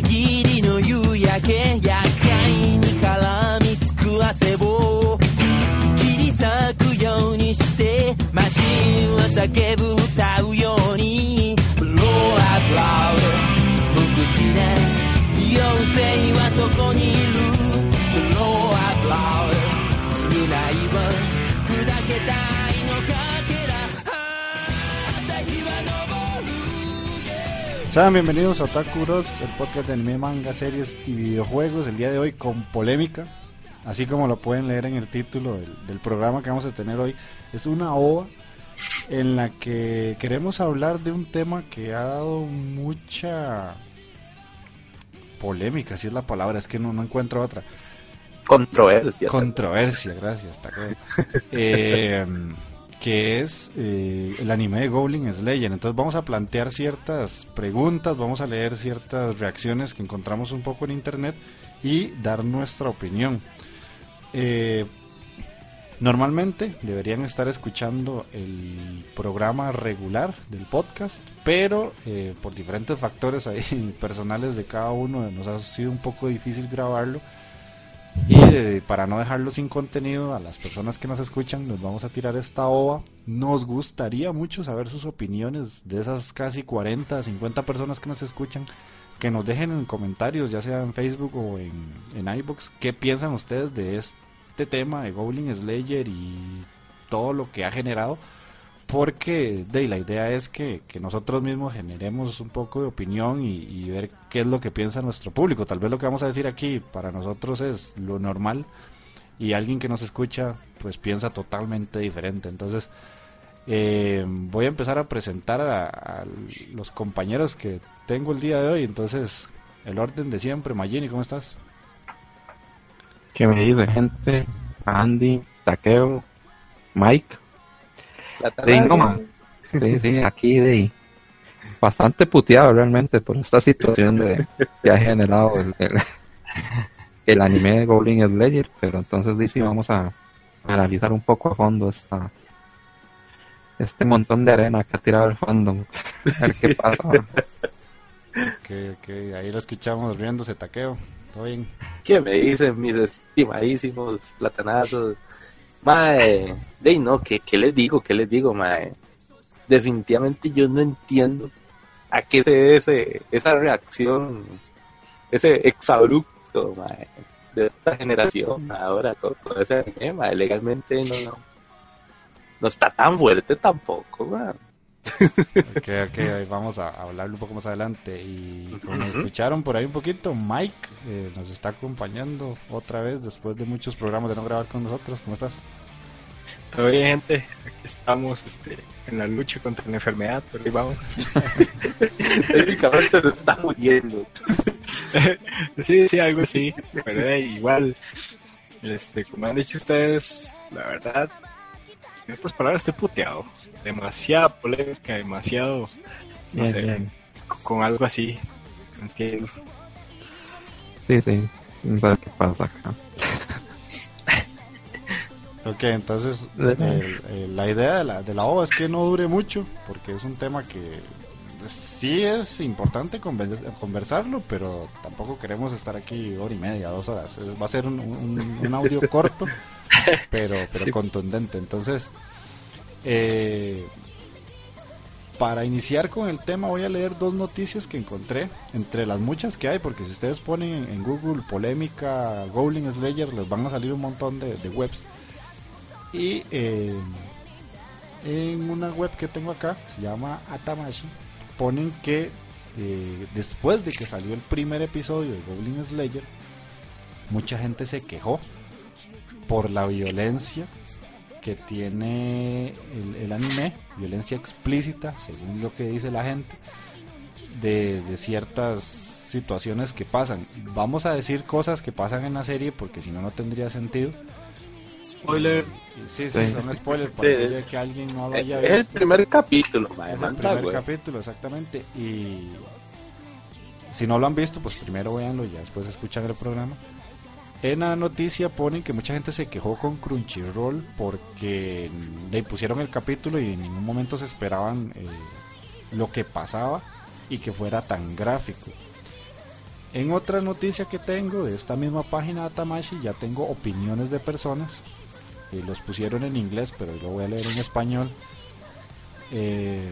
限りの夕焼け厄介に絡みつく汗を。切り裂くようにしてマシンは叫ぶ歌うように。Blow up loud 無口な妖精はそこにいる。Sean bienvenidos a Otaku Bros, el podcast de anime, manga, series y videojuegos. El día de hoy con polémica, así como lo pueden leer en el título del, del programa que vamos a tener hoy. Es una ova en la que queremos hablar de un tema que ha dado mucha polémica, si es la palabra, es que no, no encuentro otra. Controversia. Controversia, gracias, Taco. Eh, que es eh, el anime de Goblin Slayer. Entonces vamos a plantear ciertas preguntas, vamos a leer ciertas reacciones que encontramos un poco en internet y dar nuestra opinión. Eh, normalmente deberían estar escuchando el programa regular del podcast, pero eh, por diferentes factores ahí personales de cada uno nos ha sido un poco difícil grabarlo. Y eh, para no dejarlo sin contenido a las personas que nos escuchan, nos vamos a tirar esta ova. Nos gustaría mucho saber sus opiniones de esas casi 40, 50 personas que nos escuchan. Que nos dejen en comentarios, ya sea en Facebook o en, en iBox, qué piensan ustedes de este tema de Goblin Slayer y todo lo que ha generado. Porque de, la idea es que, que nosotros mismos generemos un poco de opinión y, ver qué es lo que piensa nuestro público. Tal vez lo que vamos a decir aquí para nosotros es lo normal y alguien que nos escucha pues piensa totalmente diferente. Entonces eh, voy a empezar a presentar a, a los compañeros que tengo el día de hoy. Entonces el orden de siempre. Magini, ¿cómo estás? ¿Qué me dice gente? Andy, Taqueo, Mike. Sí, no. Sí, sí, aquí de bastante puteado realmente por esta situación de, que ha generado el, el, el anime de Goblin Slayer, pero entonces dice vamos a analizar un poco a fondo esta este montón de arena que ha tirado el fandom. A ver qué pasa. Que, que ahí lo escuchamos riéndose, taqueo. Todo bien. ¿Qué me dicen mis estimadísimos platanazos? Mae, de no, ¿qué, ¿qué les digo? ¿Qué les digo, mae? Definitivamente yo no entiendo a qué se debe esa reacción, ese exabrupto, mae, de esta generación ahora con, con ese anime, mae, legalmente no, no, no está tan fuerte tampoco, mae. Ok, ok, vamos a hablarlo un poco más adelante. Y como escucharon por ahí un poquito, Mike eh, nos está acompañando otra vez después de muchos programas de no grabar con nosotros. ¿Cómo estás? Todo bien, gente. Aquí estamos este, en la lucha contra la enfermedad, pero ahí vamos. Técnicamente se está muriendo. sí, sí, algo así. Pero eh, igual, este, como han dicho ustedes, la verdad, en estas palabras estoy puteado. Demasiada polémica, demasiado, no Bien, sé, bien. con algo así. Entiendo. Sí, sí. A ver qué pasa acá. Ok, entonces De- el- el- la idea de la, de la OVA es que no dure mucho, porque es un tema que sí es importante conven- conversarlo, pero tampoco queremos estar aquí hora y media, dos horas. Es- va a ser un, un- un audio corto, pero, pero Sí. contundente. Entonces, eh, para iniciar con el tema voy a leer dos noticias que encontré, entre las muchas que hay, porque si ustedes ponen en, Google polémica Goblin Slayer, les van a salir un montón de, de webs. Y eh, en una web que tengo acá, se llama Atamashi, ponen que eh, después de que salió el primer episodio de Goblin Slayer, mucha gente se quejó por la violencia que tiene el, el anime, violencia explícita, según lo que dice la gente, de, de ciertas situaciones que pasan. Vamos a decir cosas que pasan en la serie porque si no, no tendría sentido. Spoiler. Sí, sí, Sí. son spoilers para Sí. que alguien no lo Es haya el visto. primer capítulo, Es el primer capítulo, exactamente. Y si no lo han visto, pues primero véanlo y ya después escuchan el programa. En la noticia ponen que mucha gente se quejó con Crunchyroll porque le pusieron el capítulo y en ningún momento se esperaban eh, lo que pasaba y que fuera tan gráfico. En otra noticia que tengo de esta misma página de Tamashi, ya tengo opiniones de personas. Eh, los pusieron en inglés, pero lo voy a leer en español. Eh,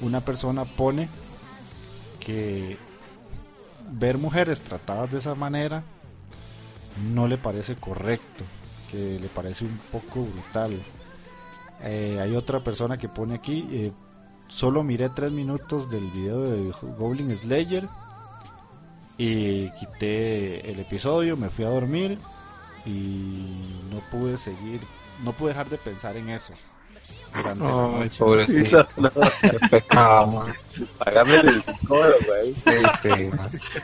una persona pone que ver mujeres tratadas de esa manera no le parece correcto, que le parece un poco brutal. Eh, hay otra persona que pone aquí, eh, solo miré tres minutos del video de Goblin Slayer y quité el episodio, me fui a dormir y no pude seguir, no pude dejar de pensar en eso. Durante la Ay, noche. pobrecito. Pecado, man. Pagame el psicólogo, güey. Sí, sí.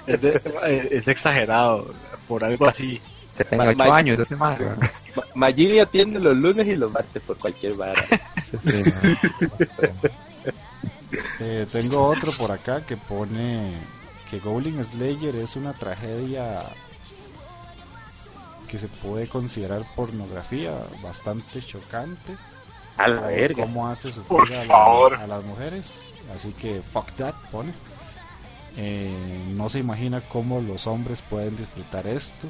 Es, de- es exagerado por algo así. Que tenga Ma- 8 ma- años. Ma- Magini atiende los lunes y los martes por cualquier vara. Sí, sí, man. Eh, tengo otro por acá que pone que Goblin Slayer es una tragedia que se puede considerar pornografía bastante chocante. A la verga. ¿Cómo hace Por sufrir a, la- favor. a las mujeres? Así que fuck that, pone. Eh, no se imagina cómo los hombres pueden disfrutar esto.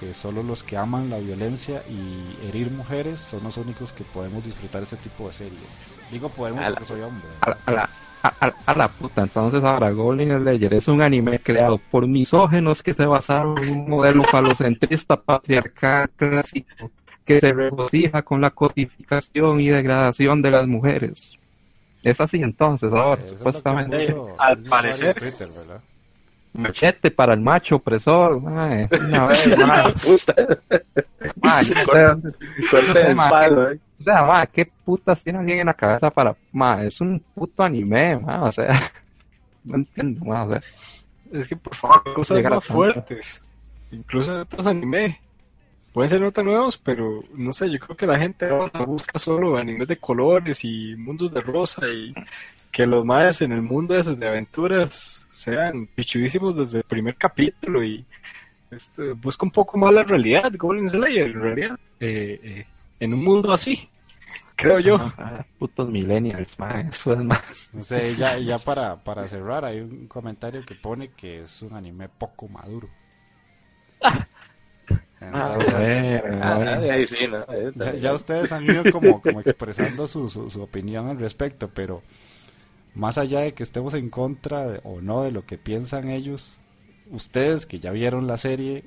Que solo los que aman la violencia y herir mujeres son los únicos que podemos disfrutar este tipo de series. Digo podemos A la- porque soy hombre. A la, a la, a, a- a la puta, entonces ahora Goblin Slayer es un anime creado por misógenos que se basaron en un modelo falocentrista patriarcal clásico que se regocija con la codificación y degradación de las mujeres. Es así entonces ahora, Eso supuestamente. puso al parecer. Machete para el macho opresor, mae. Una vez, mae. Puta, Mae, corte el palo, eh. O sea, ma, ¿qué putas tiene alguien en la cabeza para... Ma, es un puto anime, ma, o sea... No entiendo, ma, o sea... Es que por favor, cosas más fuertes. Incluso en otros anime. Pueden ser no tan nuevos, pero no sé, yo creo que la gente ahora busca solo animes de colores y mundos de rosa y que los maes en el mundo de esas de aventuras sean pichudísimos desde el primer capítulo y este, busca un poco más la realidad, Goblin Slayer, en realidad, eh, eh, en un mundo así, creo yo. ah, putos millennials, ma, eso es más... No sé, ya, ya para, para cerrar, hay un comentario que pone que es un anime poco maduro. A Entonces, ver, a Ah, ver. ahí sí, ¿no? Ahí está ya, ustedes han ido como, como expresando su, su, su opinión al respecto, pero más allá de que estemos en contra de- o no de lo que piensan ellos, ustedes que ya vieron la serie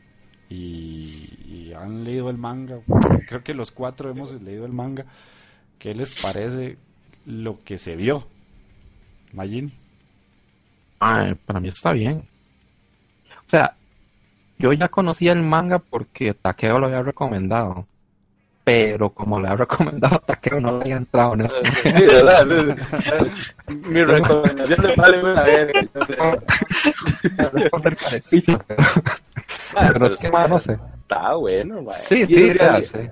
y, y han leído el manga, creo que los cuatro hemos leído el manga, ¿qué les parece lo que se vio? Magini. Ma, para mí está bien. O sea, yo ya conocía el manga porque Takeo lo había recomendado. Pero como le había recomendado a Takeo, no le había entrado en eso. Sí, ¿verdad? Mi recomendación de vale una verga. Ah, Pero es que, ma, no sé. Está bueno, mae. Sí, sí, realidad- sí.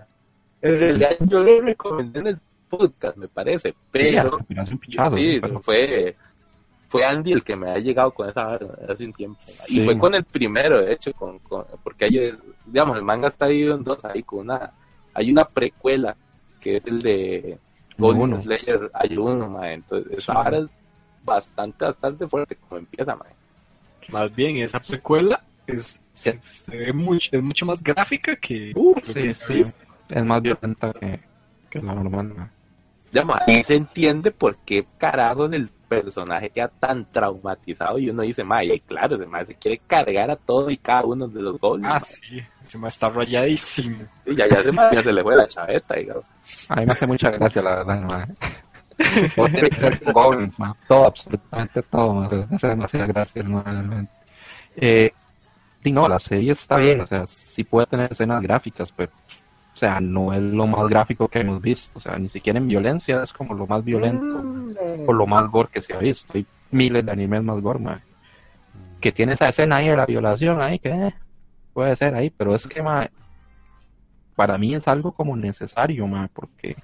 En realidad yo lo recomendé en el podcast, me parece, pero sí, pero- fue fue Andy el que me ha llegado con esa vara hace un tiempo. Y fue man. con el primero, de hecho, con, con- porque hay, digamos, el manga está dividido en dos, ahí con una, hay una precuela que es el de Golden. Slayer, hay uno, mae. entonces esa vara es bastante, bastante fuerte como empieza, mae. Más bien, esa precuela es, se, se ve mucho, es mucho más gráfica que... Lo Sí, que sí. es- más violenta que, que la normal. ma. Digamos, ahí se entiende por qué carajo el personaje queda tan traumatizado y uno dice, mae, claro, ese mae se quiere cargar a todo y cada uno de los goles. Ah, sí, se me está rayadísimo. Y ya, ya se, mae, ya se le fue la chaveta, digamos. A mí me hace mucha gracia, la verdad. ma. Todo absolutamente todo. ma. Me hace demasiada gracia, ma, realmente. Eh, y no, la serie está bien, o sea, sí puede tener escenas gráficas, pero, o sea, no es lo más gráfico que hemos visto. O sea, ni siquiera en violencia es como lo más violento. Mm. por lo más gore que se ha visto. Hay miles de animes más gore, ma. Que tiene esa escena ahí de la violación ahí, que eh, puede ser ahí, pero es que, para mí es algo como necesario, ma, porque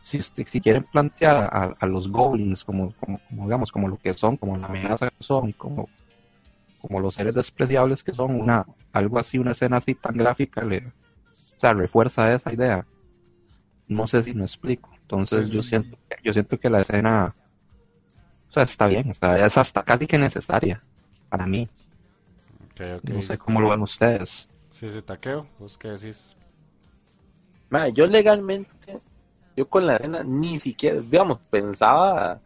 si, si quieren plantear a, a los goblins como, como, como, digamos, como lo que son, como la amenaza que son, como, como los seres despreciables que son, una, algo así, una escena así tan gráfica, le, o sea, refuerza esa idea. No sé si me explico. Entonces Sí, yo sí. siento, yo siento que la escena, o sea, está bien, o sea, es hasta casi que necesaria. para mí. No sé cómo lo ven ustedes. Sí, sí, taqueo. ¿Vos qué decís? Yo legalmente, yo con la escena ni siquiera, digamos, pensaba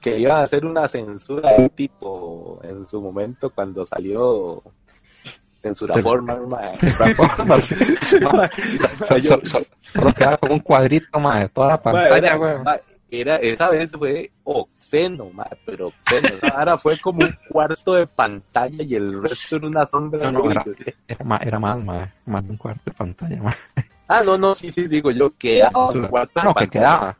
que iba a hacer una censura de tipo en su momento cuando salió censura forma, quedaba como un cuadrito más de toda la pantalla, mae, era- esa vez fue obsceno, pero obsceno. Vara fue como un cuarto de pantalla y el resto era una sombra. No, no, era, horrible. era más, era más, de un cuarto de pantalla. Ah, no, no, sí, sí, digo yo, quedaba cuarto de No, que pantalla. Quedaba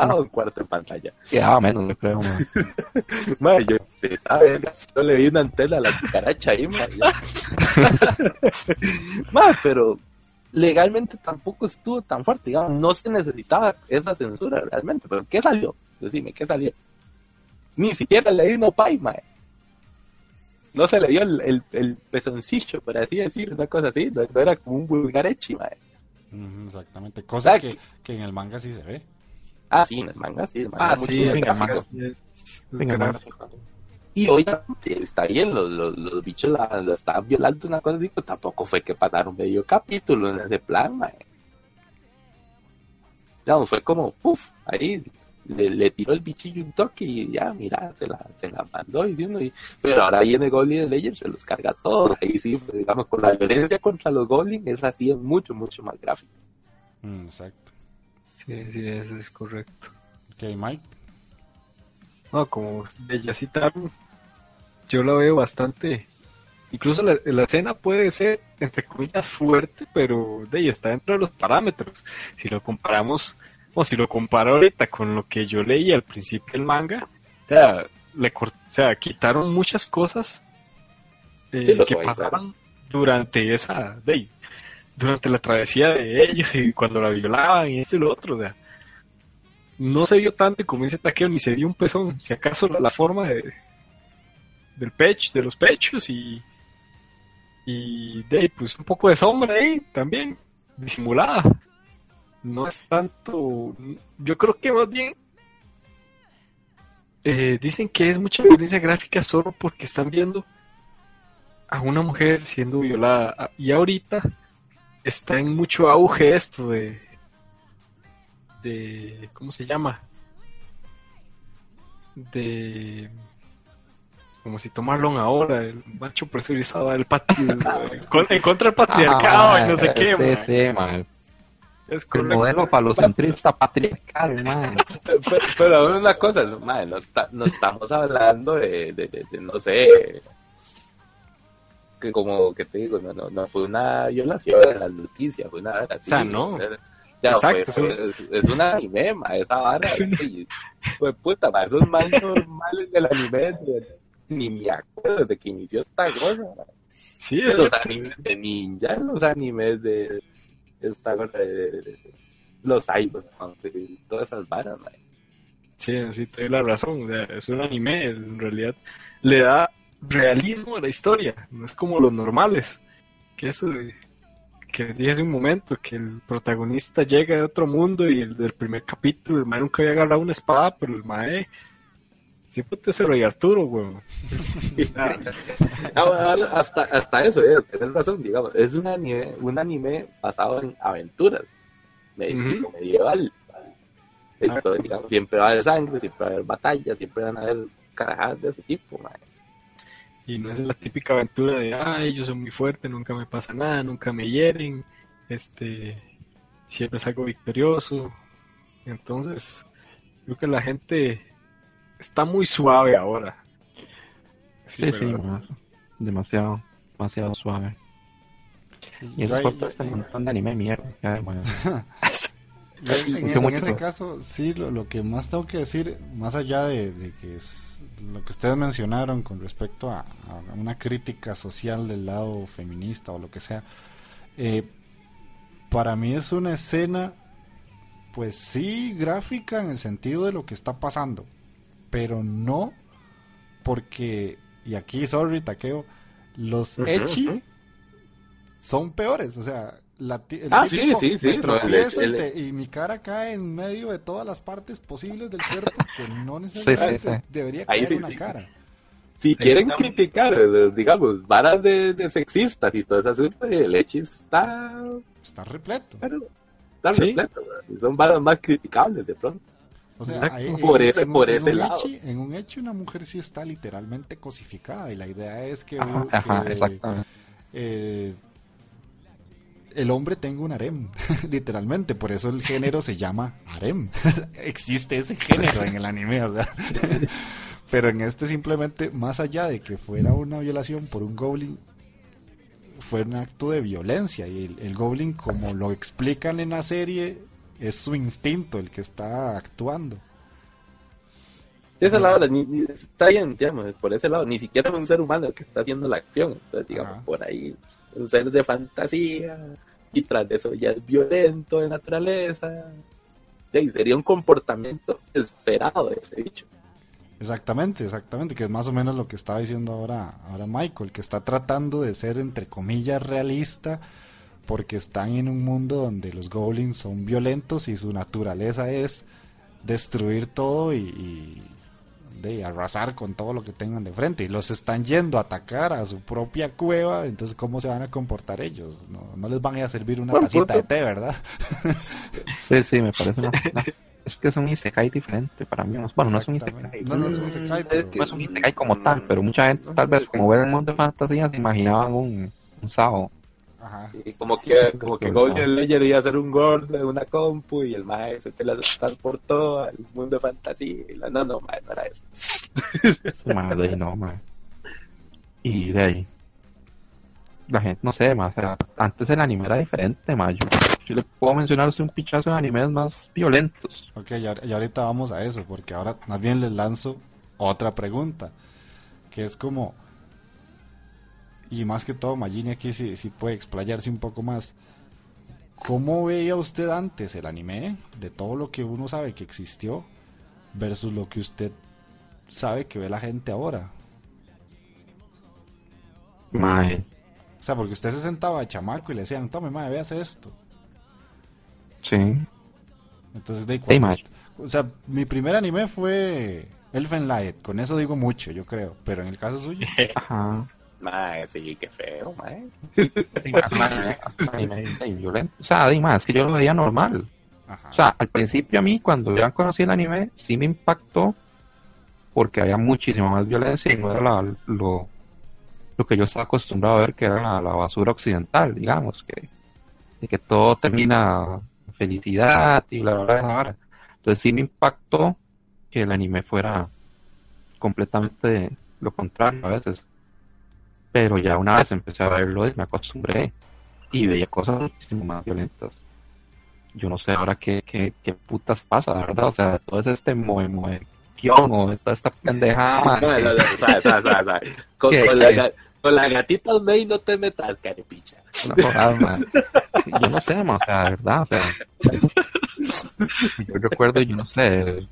Ah, no. en cuarto de pantalla. Quedaba menos, yo creo. más. Mae, yo empezaba a ver, yo le vi una antena a la cucaracha ahí, mae. ya. Mae, pero legalmente tampoco estuvo tan fuerte, digamos, no se necesitaba esa censura realmente, pero ¿qué salió? Decime, ¿qué salió? Ni siquiera le di no pay, mae. No se le dio el, el, el pezoncillo, por así decir, una cosa así, no, no era como un vulgar echi, mae. Ujú, exactamente. Cosa que, que en el manga sí se ve. Ah, sí, en el manga, sí, el manga Ah, mucho sí, el venga, manga gráfico. sí es- es Venga, gráfico. Y obviamente está bien, los, los, los bichos la, la estaban violando, una cosa pero tampoco fue que pasaron medio capítulo en ese plan, mae. No, fue como, puff, ahí le, le tiró el bichillo un toque y ya, mira, se la, se la mandó diciendo, y, pero ahora viene Goblin Slayer, se los carga a todos, ahí sí, pues, digamos, con la violencia contra los Goblin, es así, es mucho, mucho más gráfico. Mm, exacto. Sí, sí, eso es correcto. Ok, Mike. No, como ya citaron, yo la veo bastante. Incluso la, la escena puede ser, entre comillas, fuerte, pero de ahí está dentro de los parámetros. Si lo comparamos, o si lo comparo ahorita con lo que yo leí al principio del manga, o sea, le o sea quitaron muchas cosas eh, Sí, que pasaban durante esa, de ahí, durante la travesía de ellos y cuando la violaban y esto y lo otro, o sea, no se vio tanto como dice Takeo, ni se vio un pezón, si acaso la, la forma de, del pecho, de los pechos y, y de pues un poco de sombra ahí también, disimulada. No es tanto, yo creo que más bien eh, dicen que es mucha violencia gráfica solo porque están viendo a una mujer siendo violada y ahorita está en mucho auge esto de de ¿cómo se llama? de como si tomarlo ahora el macho presurizado el patri con- en contra del patriarcado y no sé qué Ah, Sí, mae. sí, man. es El modelo falocentrista patriarcal, man. Pero, pero a ver una cosa, no, madre, no, está- no estamos hablando de, de, de- de, no sé, que como que te digo, no, no, no fue una violación en las noticias, fue una así. O sea, no. Ya, Exacto, es, es un anime, ma, esa vara. Es un- oye, Fue puta, ma, esos más normales del anime, de- ni me acuerdo de que inició esta cosa. ma. sí es Los animes de ninja, los animes de esta cosa de, de- de- los cyberpunk, y todas esas varas, ma. Sí, sí, te doy la razón. o sea, es un anime, en realidad le da realismo a la historia. No es como los normales. Que eso de- que dije hace un momento, que el protagonista llega de otro mundo y el del primer capítulo, el mae nunca había agarrado una espada, pero el mae siempre te hace rey Arturo, weón. Ah, Ah, bueno, hasta, hasta eso, eh, tienes razón, digamos, es un anime, un anime basado en aventuras, medieval. Entonces, digamos, siempre va a haber sangre, siempre va a haber batallas, siempre van a haber carajadas de ese tipo, mae. Y no es la típica aventura de, ay, yo soy muy fuerte, nunca me pasa nada, nunca me hieren, este, siempre salgo victorioso. Entonces, creo que la gente está muy suave ahora. Sí, sí. Demasiado, demasiado suave. Y eso por este ahí- montón de anime de mierda. en, ese caso, sí, lo, lo que más tengo que decir, más allá de, de que es lo que ustedes mencionaron con respecto a, a una crítica social del lado feminista o lo que sea, eh, para mí es una escena, pues sí, gráfica en el sentido de lo que está pasando, pero no porque, y aquí, sorry, taqueo, los Ujú, echi son peores, o sea, la ti- el Ah, sí, típico, sí, sí, no, el- y, el- te- y mi cara cae en medio de todas las partes posibles del cuerpo que no necesariamente sí, sí. debería caer sí, una sí. cara. Si quieren Estamos- criticar, eh, digamos, varas de, de sexistas y todo ese asunto, el Echi está, Está repleto. pero, está Sí. repleto, son varas más criticables de pronto. O sea, Por en- ese- en por en ese lado. en un hecho, una mujer sí está literalmente cosificada. Y la idea es que, Ajá, que, ajá, exactamente. eh, el hombre tenga un harem, literalmente. Por eso el género se llama harem. Existe ese género en el anime, o sea. Pero en este simplemente, más allá de que fuera una violación por un goblin, fue un acto de violencia. Y el, el goblin, como lo explican en la serie, es su instinto el que está actuando. Sí, esa es la hora, ni- ni- está bien, digamos, por ese lado, ni siquiera es un ser humano el que está haciendo la acción, entonces, digamos, Ajá. por ahí, un ser de fantasía, y tras de eso ya es violento de naturaleza, Sí, sería un comportamiento esperado de ese bicho. Exactamente, exactamente, que es más o menos lo que estaba diciendo ahora, ahora Michael, que está tratando de ser entre comillas realista porque están en un mundo donde los goblins son violentos y su naturaleza es destruir todo y, y de arrasar con todo lo que tengan de frente y los están yendo a atacar a su propia cueva, entonces cómo se van a comportar ellos? No, no les van a ir a servir una Buen tacita de té, ¿verdad? Sí, sí, me parece una... es que es un isekai diferente para mí. Bueno, no es un isekai. No, no es un isekai, Es pero- que- No es un isekai como tal, pero mucha gente tal vez como ve el mundo de fantasía se imaginaban un, un Sao. Ajá. Y como que, como que Golden Ledger iba a ser un gordo de una compu y el mae se teletransportó al mundo de fantasía. Y la, no, no, mae, no era eso. Madre, no, madre. Y de ahí. La gente, no sé, más, o sea, antes el anime era diferente, más. Yo, yo le puedo mencionar un pichazo de animes más violentos. Ok, y, y ahorita vamos a eso, porque ahora más bien les lanzo otra pregunta, que es como, y más que todo, Magini aquí sí, sí puede explayarse un poco más. ¿Cómo veía usted antes el anime, de todo lo que uno sabe que existió, versus lo que usted sabe que ve la gente ahora? Mae, O sea, porque usted se sentaba de chamaco y le decían, tome, madre, véase esto. sí. Entonces, de mae. O sea, mi primer anime fue Elfen Light, con eso digo mucho, yo creo, pero en el caso suyo... Ajá. Mae, sí, qué feo, de violento. O sea, además, es que yo lo veía normal. Ajá. O sea, al principio a mí, cuando ya conocí el anime, sí me impactó porque había muchísima más violencia y no era la- lo, lo que yo estaba acostumbrado a ver, que era la, la basura occidental, digamos, que, de que todo termina felicidad y bla, bla, bla, bla, bla. Entonces sí me impactó que el anime fuera completamente lo contrario a veces. Pero ya una vez empecé a verlo y me acostumbré y veía cosas muchísimo más violentas yo no sé ahora qué, qué, qué putas pasa, verdad. O sea, todo es este moe moe o toda esta pendejada. No, no, no, sabe, sabe, sabe, sabe. Con, la, con la gatita May no te metas, carepicha. Jornada, man. Yo no sé, man, o sea, de verdad, o sea. Yo recuerdo, yo no sé.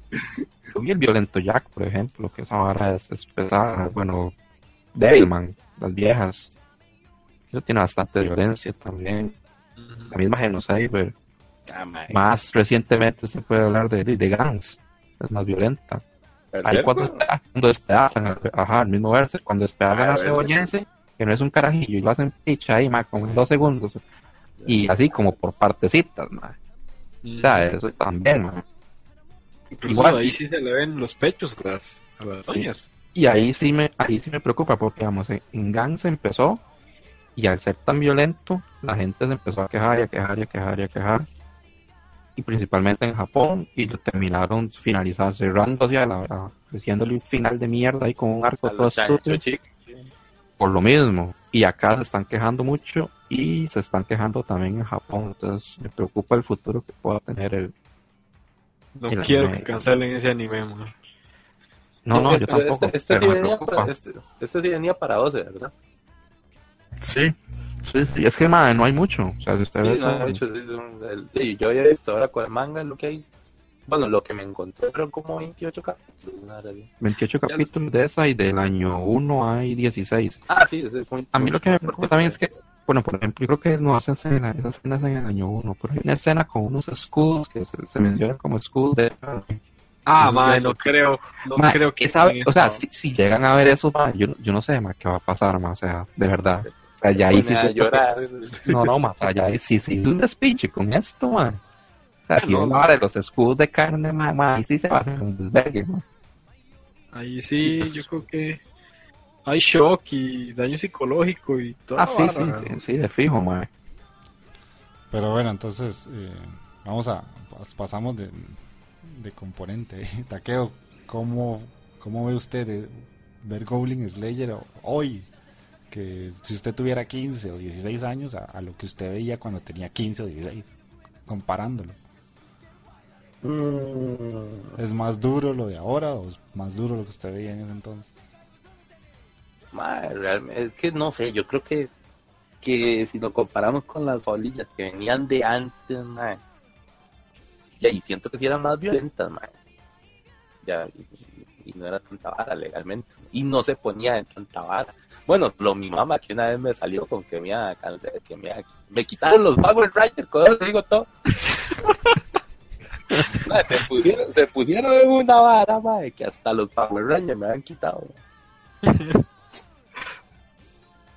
Yo vi el violento Jack, por ejemplo, que esa vara es, es pesada. Bueno, Devilman, las viejas. Eso tiene bastante violencia también. La misma Genocyber. Ah. Más recientemente se puede hablar de, de, de Gans. Es más violenta. Ahí cuando, cuando despedazan, al- ajá, el mismo verse, cuando despedazan Ah, a. Cebollense, que no es un carajillo, y lo hacen picha ahí, ma, como en dos segundos, y así como por partecitas, ma. O sea, eso también, ma. Incluso igual- ahí sí se le ven los pechos a las, a las doñas. Y ahí sí me, ahí sí me preocupa, porque digamos, en- Gang se empezó, y al ser tan violento, la gente se empezó a quejar y a quejar y a quejar y a quejar. Y principalmente en Japón, y lo terminaron finalizando, cerrando hacia la, la- haciéndole un final de mierda ahí con un arco todo estúpido. por lo mismo. Y acá se están quejando mucho y se están quejando también en Japón. Entonces me preocupa el futuro que pueda tener el... No El quiero anime. que cancelen ese anime, man. No, no, yo Pero tampoco. Este, este sí venía para, este, este sí venía para 12, ¿verdad? Sí, sí, sí. Es que, madre, no hay mucho. O sea, si usted Sí, ve no, de hecho, sí, el- sí, yo había visto ahora con el manga lo que hay. Bueno, lo que me encontré fueron como 28 capítulos. así. 28 capítulos de esa y del año 1 hay 16. Ah, sí, ese es muy- A mí lo que me preocupa también es que, bueno, por ejemplo, yo creo que no hacen escena, esas escenas en el año 1, pero hay una escena con unos escudos que se, se mencionan como escudos de Ah, ya- no creo. No creo que. esa- o sea, si, si llegan a ver eso, yo, yo no sé, ma, qué va a pasar, ma, o sea, de verdad. O sea, ya ahí sí que- llorar. No, no, ma, o sea, ya ahí sí sí un despiche con esto, ma. O sea, si No, vara de los escudos de carne, ma, ma, ahí sí se va a hacer un desvergue, ma. Ahí sí, yo creo que hay shock y daño psicológico y todo. Ah, sí, sí, sí, sí, de fijo, ma. Pero bueno, entonces eh, vamos a pas- pasamos de, de componente. Taqueo, ¿cómo, cómo ve usted eh, ver Goblin Slayer hoy? Que si usted tuviera 15 o 16 años a, a lo que usted veía cuando tenía 15 o 16, comparándolo. Mm, ¿Es más duro lo de ahora o es más duro lo que usted veía en ese entonces? es que no sé, yo creo que, que si lo comparamos con las bolillas que venían de antes, y ahí siento que sí eran más violentas, mae. Ya, y, y no era tanta vara legalmente. Y no se ponía en tanta vara. Bueno, lo mi mamá que una vez me salió con que me, iba a can- que me, iba- me quitaron los Power Rangers, con digo todo. Se, pusieron, se pusieron en una vara, mae, que hasta los Power Rangers me han quitado.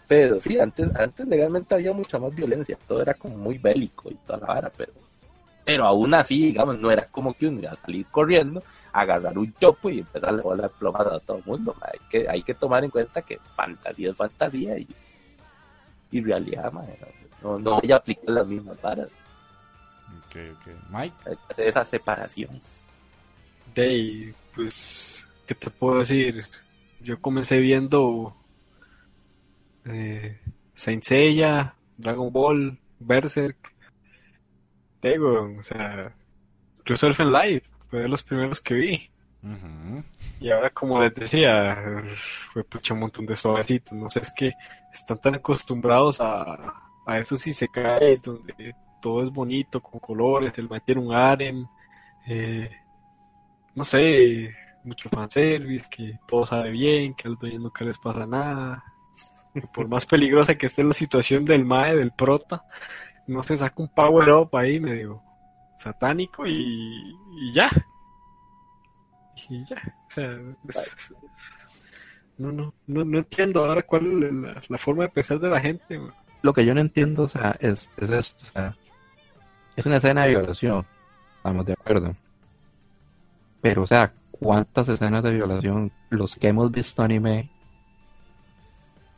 Pero sí, antes, antes legalmente había mucha más violencia, todo era como muy bélico y toda la vara, pero, pero aún así, digamos, no era como que uno iba a salir corriendo, agarrar un chopo y empezar a volar plomas a todo el mundo. ma. Hay que, hay que tomar en cuenta que fantasía es fantasía y, y realidad, ma, no, no voy a aplicar las mismas varas, Ok, ok. Mike, hay que hacer esa separación. Dey, pues, ¿qué te puedo decir? Yo comencé viendo eh, Saint Seiya, Dragon Ball, Berserk. Digo, o sea, incluso Elfen Light, fue de los primeros que vi. Y ahora, como les decía, fue pucha un montón de suavecitos. No sé, es que están tan acostumbrados a, a esos isekais donde todo es bonito, con colores, el mantiene un harem, eh, no sé, mucho fanservice, que todo sabe bien, que a los dueños nunca les pasa nada. Por más peligrosa que esté la situación del mae, del prota, no se saca un power up ahí medio satánico y, y ya. Y ya, o sea, no, no, no, no entiendo ahora cuál es la, forma de pensar de la gente. Lo que yo no entiendo, o sea, es, es esto, o sea, es una escena de violación, estamos de acuerdo. Pero, o sea, ¿cuántas escenas de violación, los que hemos visto anime,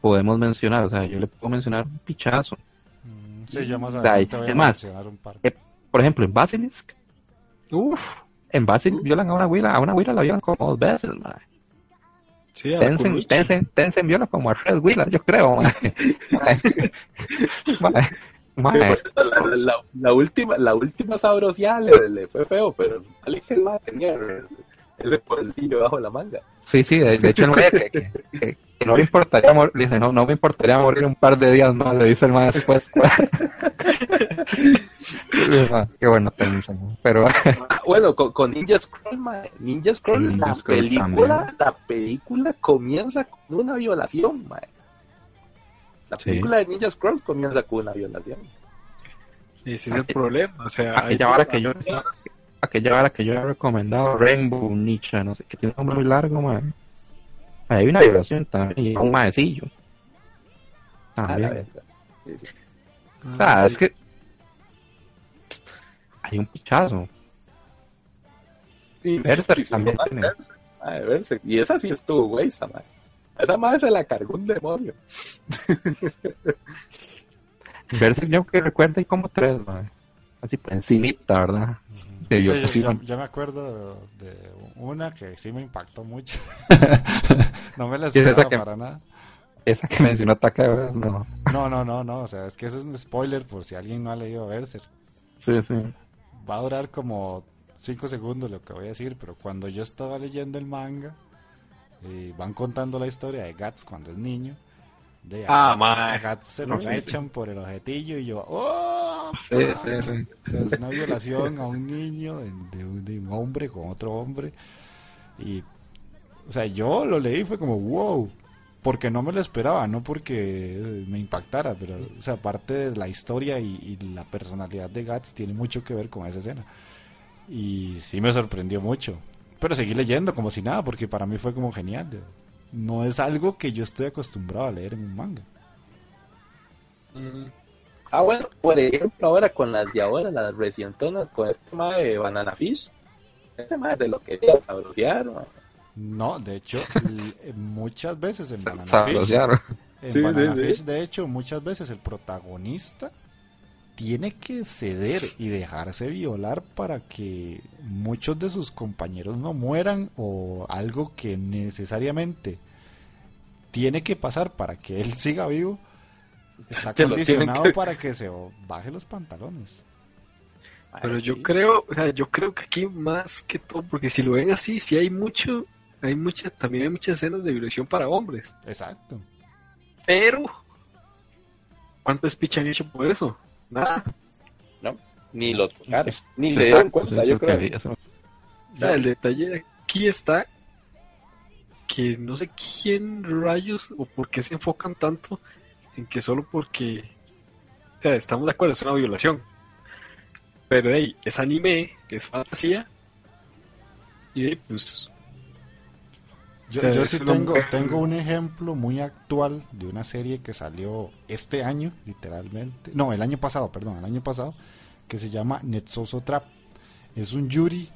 podemos mencionar? O sea, yo le puedo mencionar un pichazo. Sí, yo más O sea, adelante voy a es más, mencionar un par. eh, Por ejemplo, en Basilisk, Uf, en Basilisk violan a una huila, a una huila la violan como dos veces, madre. sí, Kunoichi. Tensen, Tensen viola como a tres huilas, yo creo, madre. Madre, La, la- la última, la última sabrosidad le, le fue feo, pero mae tenía el, el bajo la manga. Sí, sí, de, de hecho el que, que- que- que no le importaría morir, dice, no, no me importaría morir un par de días más, le dice el mae después. Ah, Qué bueno pero Ah, bueno, con, con Ninja Scroll, Ninja Scroll, Ninja la Scroll película, también. la película comienza con una violación. La Sí. película de Ninja Scroll comienza con una violación. Ese es el problema. O sea, hay aquella hora que yo. Aquella hora que yo he recomendado Rainbow Nietzsche, no sé, que tiene un nombre muy largo, man. Hay una violación también, y un maecillo. También. sí. O sea, es que hay un pichazo. Sí, Berserk sí, sí, también tiene. Berserk, mae, Berserk. Y esa sí estuvo güey, esa mae. Esa madre se la cargó un demonio. Verse yo que recuerdo hay como tres, man. Así por encimita, ¿verdad? De Sí, yo, yo- yo me acuerdo de una que sí me impactó mucho. no me la esperaba que- para nada. Esa que mencionó Takeo, no. No, no, no, no. O sea, es que ese es un spoiler por si alguien no ha leído Berserk. Sí, sí. Va a durar como 5 segundos lo que voy a decir, pero cuando yo estaba leyendo el manga, eh, van contando la historia de Guts cuando es niño. De Ah, a, a Guts se No, lo sí, echan por el objetillo y yo, ¡oh! Sí, fuck! sí, sí. O sea, es una violación a un niño de, de un, de un hombre con otro hombre. Y, o sea, yo lo leí y fue como, wow, porque no me lo esperaba, no porque me impactara, pero, o sea, aparte de la historia y, y la personalidad de Guts tiene mucho que ver con esa escena. Y sí me sorprendió mucho. Pero seguí leyendo como si nada, porque para mí fue como genial. No es algo que yo estoy acostumbrado a leer en un manga. Mm. Ah, bueno, por ejemplo, ahora con las de ahora, las recientonas, con este tema de Banana Fish, este más de lo que quería sabrosear, ¿no? De hecho, l- muchas veces en Banana Fish, en Sí, Banana sí, sí. Fish, de hecho, muchas veces el protagonista tiene que ceder y dejarse violar para que muchos de sus compañeros no mueran o algo que necesariamente tiene que pasar para que él siga vivo está Te condicionado que- para que se baje los pantalones. Pero yo creo, o sea, yo creo que aquí más que todo, porque si lo ven así, sí hay mucho, hay mucha, también hay muchas escenas de violación para hombres. Exacto. Pero, ¿cuánto speech han hecho por eso? Nada. Ni lo tocaron, ni le dieron cuenta, yo creo. que- eso- O sea, el detalle aquí está que no sé quién rayos o por qué se enfocan tanto en que solo porque, o sea, estamos de acuerdo, es una violación. Pero hey, es anime, es fantasía. Y pues, Yo, O sea, yo sí tengo, mujer- tengo un ejemplo muy actual de una serie que salió este año, literalmente. No, el año pasado, perdón, el año pasado, que se llama Netsoso Trap. Es un yuri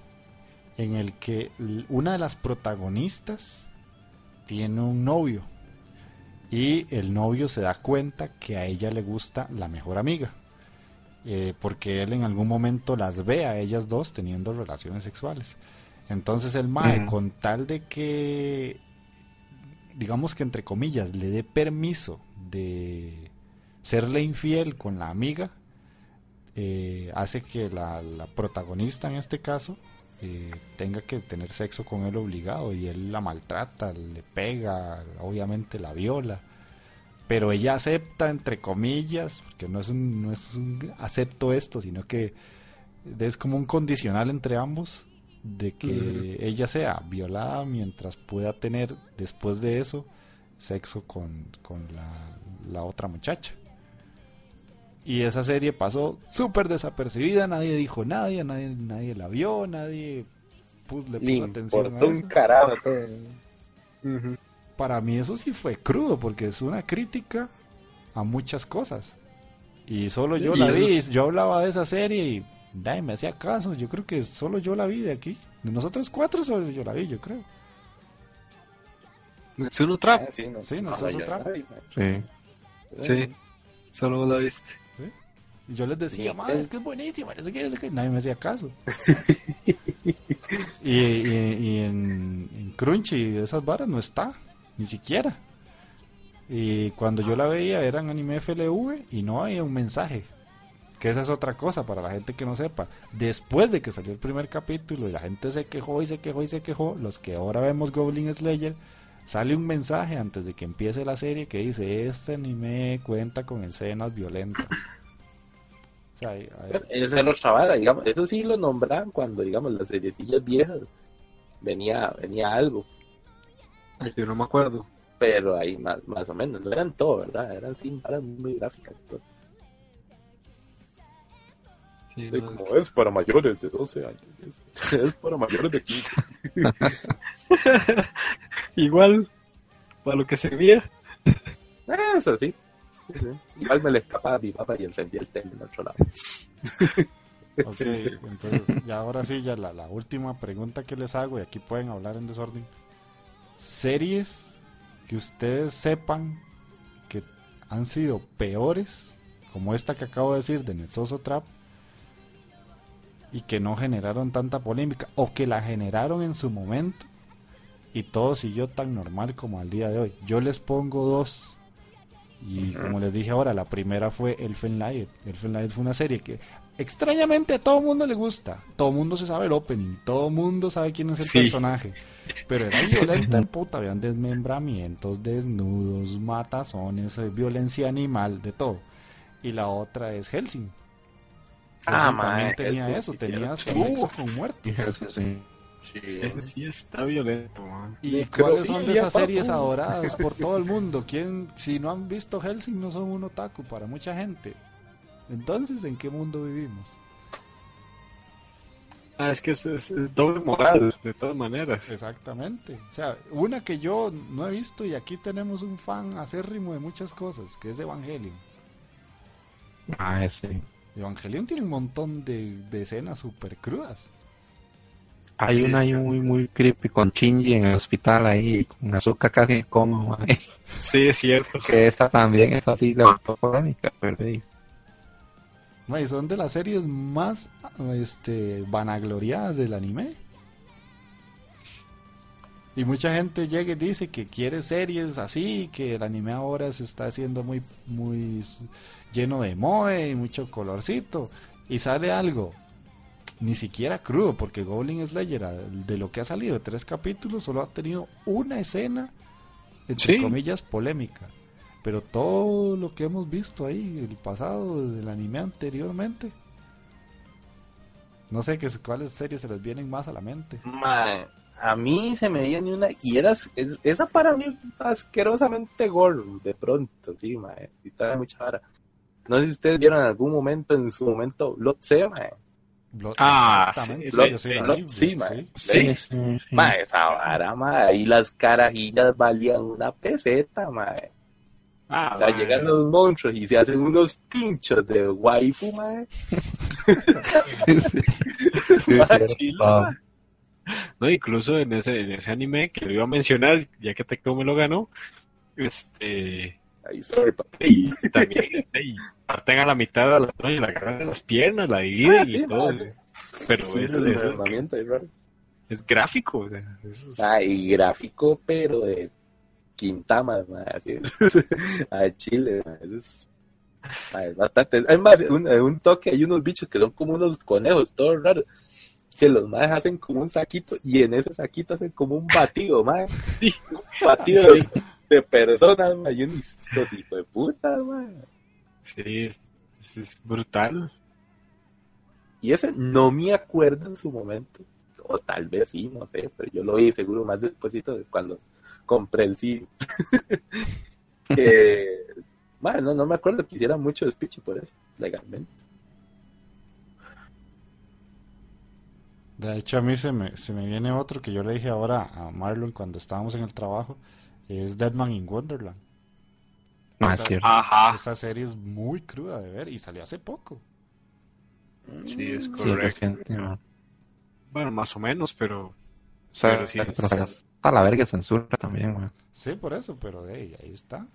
en el que una de las protagonistas tiene un novio y el novio se da cuenta que a ella le gusta la mejor amiga. eh, porque él en algún momento las ve a ellas dos teniendo relaciones sexuales. Entonces el mae, con tal de que, digamos que entre comillas, le dé permiso de serle infiel con la amiga, eh, hace que la, la protagonista en este caso eh, tenga que tener sexo con él obligado y él la maltrata, le pega, obviamente la viola. Pero ella acepta, entre comillas, porque no es un, no es un acepto esto, sino que es como un condicional entre ambos de que ella sea violada mientras pueda tener después de eso sexo con, con la, la otra muchacha. Y esa serie pasó súper desapercibida, nadie dijo nada, nadie, nadie la vio, nadie pu- le puso atención a un carajo todo. Para mí eso sí fue crudo, porque es una crítica a muchas cosas. Y solo yo Y la vi, es- yo hablaba de esa serie y nadie me hacía caso. Yo creo que solo yo la vi de aquí. De nosotros cuatro solo yo la vi, yo creo. Netsuno Trap, Ah, sí, no, Sí, no, no, eso es otra. ay, Sí. sí, solo la viste. Y yo les decía, Sí, "Ma, es- es que es buenísima, no sé qué, no sé qué". Nadie me hacía caso. y y- y en, en Crunchy esas varas no está, ni siquiera. Y cuando yo la veía eran anime FLV y no había un mensaje. Que esa es otra cosa para la gente que no sepa. Después de que salió el primer capítulo y la gente se quejó y se quejó y se quejó, los que ahora vemos Goblin Slayer, sale un mensaje antes de que empiece la serie que dice, este anime cuenta con escenas violentas. Sea, hay- hay- Esa es otra vara, digamos, eso sí lo nombraban cuando, digamos, las seriecillas viejas venía, venía algo, Yo no me acuerdo. pero ahí más, más o menos, no eran todo, ¿verdad? Eran sí, varas muy gráficas. todo. Sí, no, como es para mayores de 12 años, es, es para mayores de 15. Igual, para lo que servía. Ah, Eso sí. Sí, sí. Igual me le escapaba a mi papá y encendía el tele en otro lado. Ok, entonces, ya ahora sí, ya la, la última pregunta que les hago, y aquí pueden hablar en desorden. Series que ustedes sepan que han sido peores, como esta que acabo de decir de Netsoso Trap, y que no generaron tanta polémica, o que la generaron en su momento, y todo siguió tan normal como al día de hoy. Yo les pongo dos. Y como les dije ahora, la primera fue Elfen Light. Elfen Light fue una serie que extrañamente a todo mundo le gusta. Todo mundo se sabe el opening, todo mundo sabe quién es el Sí. personaje. Pero era violenta en puta, habían desmembramientos, desnudos, matazones, eh, violencia animal, de todo. Y la otra es Helsing. Ah, Helsing también tenía eso, sí, tenía hasta sexo con muertos. Eso sí. Sí. Ese sí está violento, man. ¿Y cuáles son de esas papu. series adoradas por todo el mundo? ¿Quién, si no han visto Helsing, no son un otaku para mucha gente? Entonces, ¿en qué mundo vivimos? Ah, es que es, es- es doble moral, de todas maneras. Exactamente. O sea, una que yo no he visto y aquí tenemos un fan acérrimo de muchas cosas, que es Evangelion. Ah, sí. Evangelion tiene un montón de, de escenas súper crudas. Hay Sí, una ahí muy, muy creepy con Shinji en el hospital ahí, con azúcar casi como, Sí, es cierto. que esa también es así de polémica, pero sí. Mae, son de las series más este, vanagloriadas del anime. Y mucha gente llega y dice que quiere series así, que el anime ahora se está haciendo muy, muy lleno de moe y mucho colorcito. Y sale algo, ni siquiera crudo, porque Goblin Slayer, de lo que ha salido de tres capítulos, solo ha tenido una escena, entre Sí. comillas, polémica. Pero todo lo que hemos visto ahí, el pasado del anime anteriormente, no sé qué, cuáles series se les vienen más a la mente. Mae, a mí se me viene una. Y era, es- esa para mí es asquerosamente gore, de pronto, sí, mae. Y trae mucha vara. No sé si ustedes vieron en algún momento, en su momento, Blood Sea, mae. Blood- Ah, exactamente, sí, sí, sí sí, esa vara, mae. Y las carajillas valían una peseta, mae. Ah, O sea, llegan los monstruos y se hacen unos pinchos de waifu, mae. Sí, sí. Sí, Mae, sí, chile, mae. No, incluso en ese, en ese anime que lo iba a mencionar, ya que Tecto me lo ganó, este, Ahí sorry, papi. y también y parten a la mitad a la y la agarran de las piernas, la dividen Ah, sí, y todo. Pero Sí, eso, el eso raro. es gráfico. o sea, es- Ay, gráfico, pero de Quintamas, mae, así. a Chile, mae, eso es, es bastante. Además, un, en un toque hay unos bichos que son como unos conejos, todos raros. Que los maes hacen como un saquito y en ese saquito hacen como un batido, mae. Un batido de, de personas, mae. Y unos estos hijos de puta, mae. sí, es, es- brutal. Y ese no me acuerdo en su momento. O tal vez sí, no sé, pero yo lo vi seguro más despuesito de cuando compré el CD. que, bueno, no me acuerdo que hiciera mucho speech por eso, legalmente. De hecho, a mí se me, se me viene otro que yo le dije ahora a Marlon cuando estábamos en el trabajo, es Deadman in Wonderland. no, es Esa- cierto. Ajá, Esa serie es muy cruda de ver y salió hace poco. sí, es correcto. Bueno, más o menos, pero, O sea, pero sí. pero la verga censura también, man. Sí, por eso, pero hey, ahí está.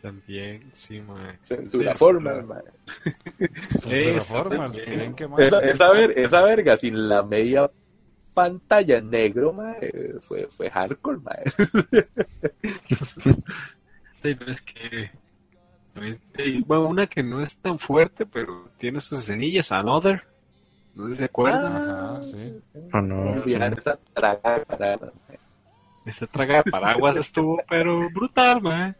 También, sí, mae. Censura Sí, forma, claro. mae. Censura bien. que ven que más- Esa, esa, ver- esa verga sin la media pantalla negro, mae, fue, fue hardcore, mae. Sí, pero es que. Bueno, una que no es tan fuerte, pero tiene sus escenillas. Another. No sé si se acuerdan. Ajá, sí. No, no, Olvidar esa traga de paradas, mae. Esta traga de paraguas estuvo, pero brutal, man.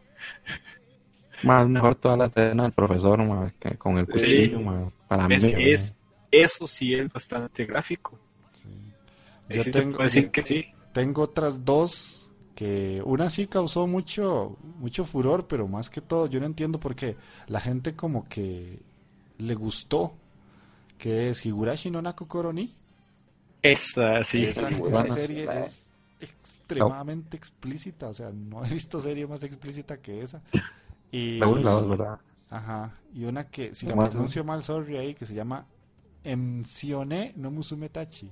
Más mejor toda la escena del profesor, man, que con el cuchillo, man. Para mí, Es, man. es- eso sí es bastante gráfico. Yo sí tengo, puedo decir que sí. tengo otras dos que una sí causó mucho mucho furor, pero más que todo yo no entiendo por qué la gente como que le gustó que es Higurashi no Nako Koroni. Esa sí. esa, esa serie es extremadamente explícita, o sea, no he visto serie más explícita que esa. Y La uno y la dos, ¿verdad? Ajá, y una que si la pronuncio mal, sorry ahí, que se llama Emsione no Musume Tachi.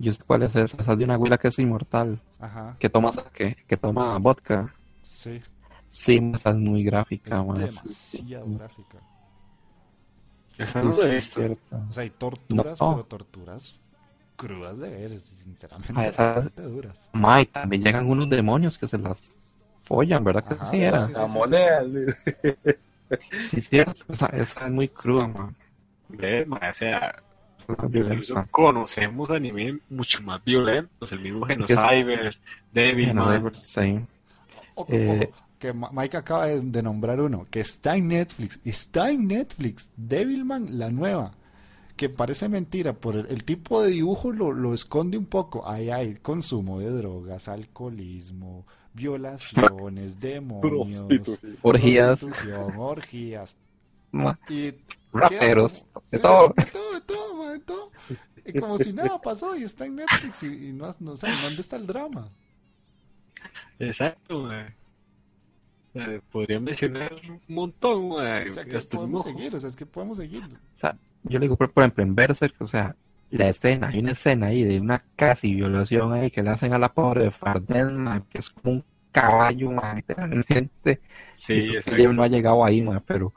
Yo sé cuál es esa. Esa es de una abuela que es inmortal. Ajá, Que toma sake, que toma vodka. sí, Sí, esa es muy gráfica, es man. demasiado gráfica. Esa no Sí, es visto. cierto. O sea, hay torturas, No. pero torturas crudas de ver, sinceramente, Ah, esa- bastante duras. Ma, y también llegan unos demonios que se las follan, ¿verdad que Ajá, sí sí, era? sí. La moneda, Sí, cierto. Esa, esa es muy cruda, man. Ve, ma, O sea, incluso conocemos anime mucho más violentos. El mismo Genocyber, Devilman. Sí. Eh, que Mike acaba de, de nombrar uno, que está en Netflix, está en Netflix, Devilman, la nueva, que parece mentira, por el, el tipo de dibujo lo, lo esconde un poco, ahí hay consumo de drogas, alcoholismo, violaciones, demonios, Prostitución. Orgías. orgías, y Raperos, de todo. de todo. Y como si nada pasó y está en Netflix y, y no, no, o sea, ¿dónde está el drama? Exacto, mae. Eh, podría mencionar un montón, mae. O sea, que Hasta podemos seguir, o sea, es que podemos seguir. O sea, yo le digo, por por ejemplo, en Berserk, o sea, la escena, hay una escena ahí de una casi violación ahí que le hacen a la pobre de Fardel, man, que es como un caballo, man, literalmente. Sí, Y no ha llegado ahí, man, pero,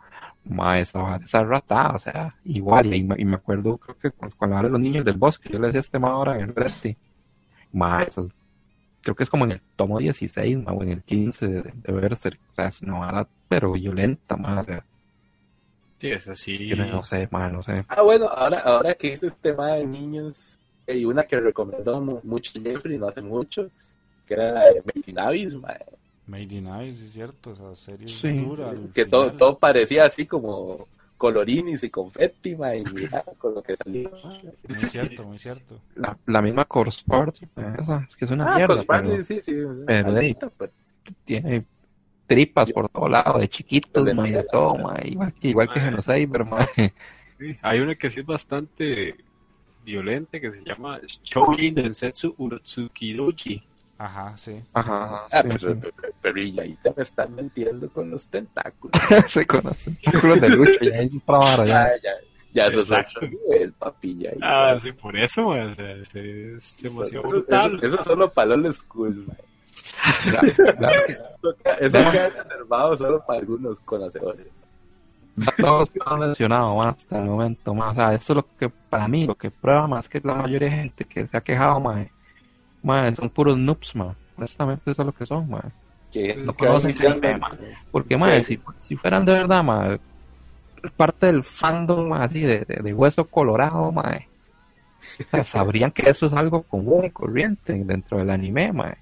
man, esa, esa rata, o sea, igual, y, me- y me acuerdo, creo que cuando, cuando hablan los niños del bosque, yo le decía a este man ahora en el Reddit, man, eso- creo que es como en el tomo 16, man, o en el 15 de, de Berserk, o sea, es una vara, pero violenta, man, o sea, Sí, es así. no sé, man, no sé. Ah, bueno, ahora, ahora que hice este tema de niños, hay una que recomendó mu- mucho Jeffrey no hace mucho, que era la de Metinavis, mae, Made in Ice, es cierto, esa serie es Sí. que todo, final. todo parecía así como colorinis y confetti, mae, y mira con lo que salió. Muy cierto, muy cierto. La, la misma Core Sport, eh, esa, es que es una Ah, mierda, con pero Sparky, sí, sí. pero, maldita, pero- tiene tripas por todos lados, de chiquitos, De ma, de todo, ma, igual, igual que Ah. Genocyber, ma. Sí, Hay una que sí es bastante violenta que se llama Shoujin Densetsu Urotsukidoji. Ajá, sí. Ajá, ajá, Ah, sí, pero, sí. pero, pero y ahí te me están mintiendo con los tentáculos. se conocen círculos de lucha, ya hay ya. Ya, ya, ya eso es Exacto. otro nivel, papi, ya. Ah, sí, por eso, o sea, es, es demasiado Eso, brutal. eso, eso es solo para los school, mae. Ya, Eso queda reservado solo para algunos conocedores. todos los que han mencionado ma, hasta el momento, ma, o sea, esto es lo que, para mí, lo que prueba más que la mayoría de gente que se ha quejado, ma, ma, son puros noobs, ma. Honestamente, eso es lo que son, ma. Que No que conocen anime. Porque, ma, si, si fueran de verdad, ma, parte del fandom, ma, así, de, de, de hueso colorado, ma, o sea, sabrían que eso es algo común y corriente dentro del anime, ma.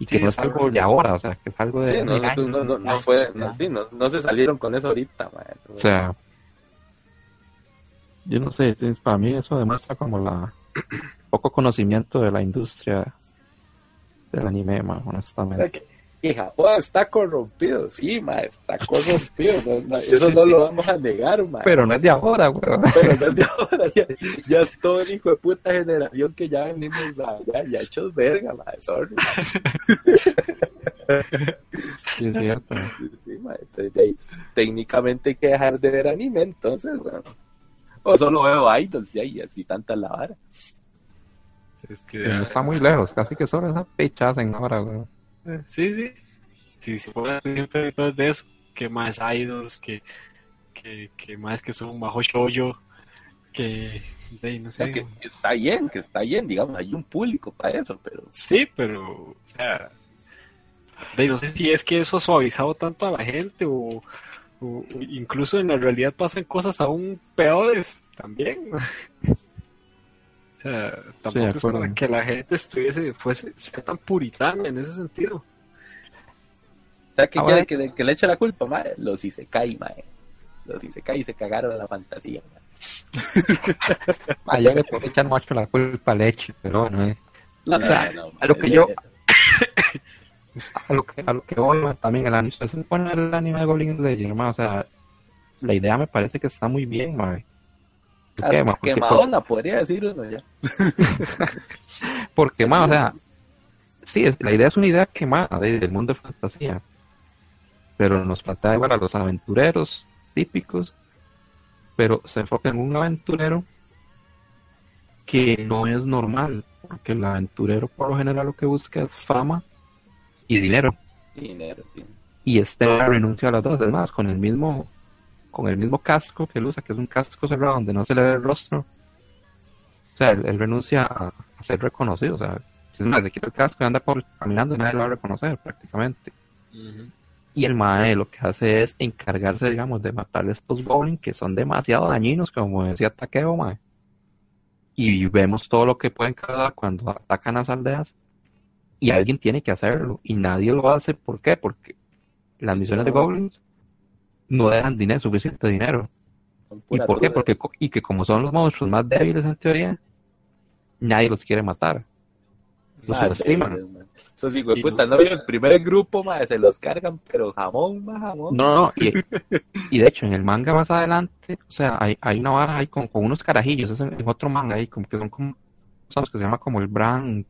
Y que no es algo de ahora, o sea, que es algo de... Sí, no, no, años, no, fue, no, sí, no, no se salieron con eso ahorita, mae. O sea, yo no sé, es- para mí eso demuestra como la poco conocimiento de la industria del anime, man, honestamente. Y Japón está corrompido, sí, mae, está corrompido. no, no, eso no lo vamos a negar, mae. Pero no es de ahora, weón. Pero no es de ahora, ya, ya es todo el hijo de puta generación que ya venimos ma, ya, ya hechos verga, mae, sorry. Sí, es cierto. Sí, sí, entonces, técnicamente hay que dejar de ver anime, entonces, bueno. O solo veo idols, ya, y así tanta la vara. Es que, no está muy lejos, casi que solo esa fecha hacen ahora, weón. Eh, Sí, sí. Sí, si fuera siempre de eso, que más idols, que, que, que más que son bajo shoujo, que, de no sé. que, que está bien, que está bien, digamos, hay un público para eso, pero Sí, pero, o sea, de no sé si es que eso ha suavizado tanto a la gente o, o- o incluso en la realidad pasan cosas aún peores también. O sea, tampoco es para que la gente estuviese, fuese, sea tan puritana en ese sentido. O sea, que Ahora- quiere que, que le eche la culpa, mae. Los Isekai, mae. Los Isekai se cagaron en la fantasía, mae. Ah, yo le puedo echar mucho la culpa a leche, pero bueno, eh. No, O sea, no, no, a lo mae, que yo- a lo que, a lo que voy, man, también el anime, se pone el anime de Goblin Slayer, man, o sea, la idea me parece que está muy bien, Quemadona, podría decir uno ya. porque, man, o sea, sí, es- la idea es una idea quemada de- del mundo de fantasía, pero nos igual a los aventureros típicos, pero se enfoca en un aventurero que no es normal, porque el aventurero por lo general lo que busca es fama y dinero. Dinero, sí. y este renuncia a las dos, es más, con el mismo con el mismo casco que él usa, que es un casco cerrado donde no se le ve el rostro. O sea, él, él renuncia a, a ser reconocido, o sea, es más, se quita el casco y anda por caminando y nadie lo va a reconocer prácticamente. Y el mae lo que hace es encargarse, digamos, de matar a estos goblins que son demasiado dañinos, como decía Takeo, mae. Y vemos todo lo que pueden causar cuando atacan las aldeas. Y alguien tiene que hacerlo. Y nadie lo hace. ¿Por qué? Porque las misiones de goblins no dejan dinero, suficiente dinero. ¿Y por qué? duda. Porque co- y que como son los monstruos más débiles en teoría, nadie los quiere matar. Los subestiman. débiles, mae. Esos hijos de puta, no, el primer grupo, mae, se los cargan, pero jamón, más jamón. No, no, y, y de hecho en el manga más adelante, o sea, hay, hay una barra ahí con, con unos carajillos, es en, otro manga ahí, como que son como, ¿sabes? Que se llama como el Brand,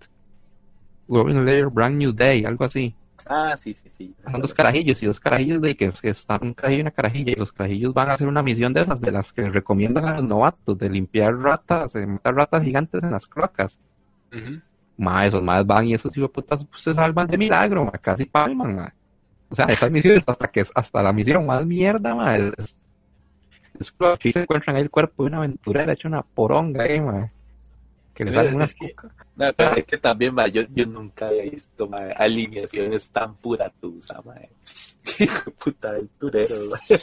Goblin Layer Brand New Day, algo así. Ah, sí, sí, sí. Son dos carajillos y dos carajillos de que, que están un carajillo y una carajilla y los carajillos van a hacer una misión de esas de las que recomiendan a los novatos de limpiar ratas, de matar ratas gigantes en las cloacas. Ujú. Ma, esos más van y esos hijos putas pues, se salvan de milagro, ma, casi palman, ma. O sea, esas misiones hasta que hasta la misión más mierda, ma, es, es aquí se encuentran ahí el cuerpo de una aventurera hecha una poronga ahí, ma. Que le Es unas que-. No, pero es que también, mae, yo, yo nunca había visto mae, alineaciones tan pura tusa. Hijo de puta aventurero,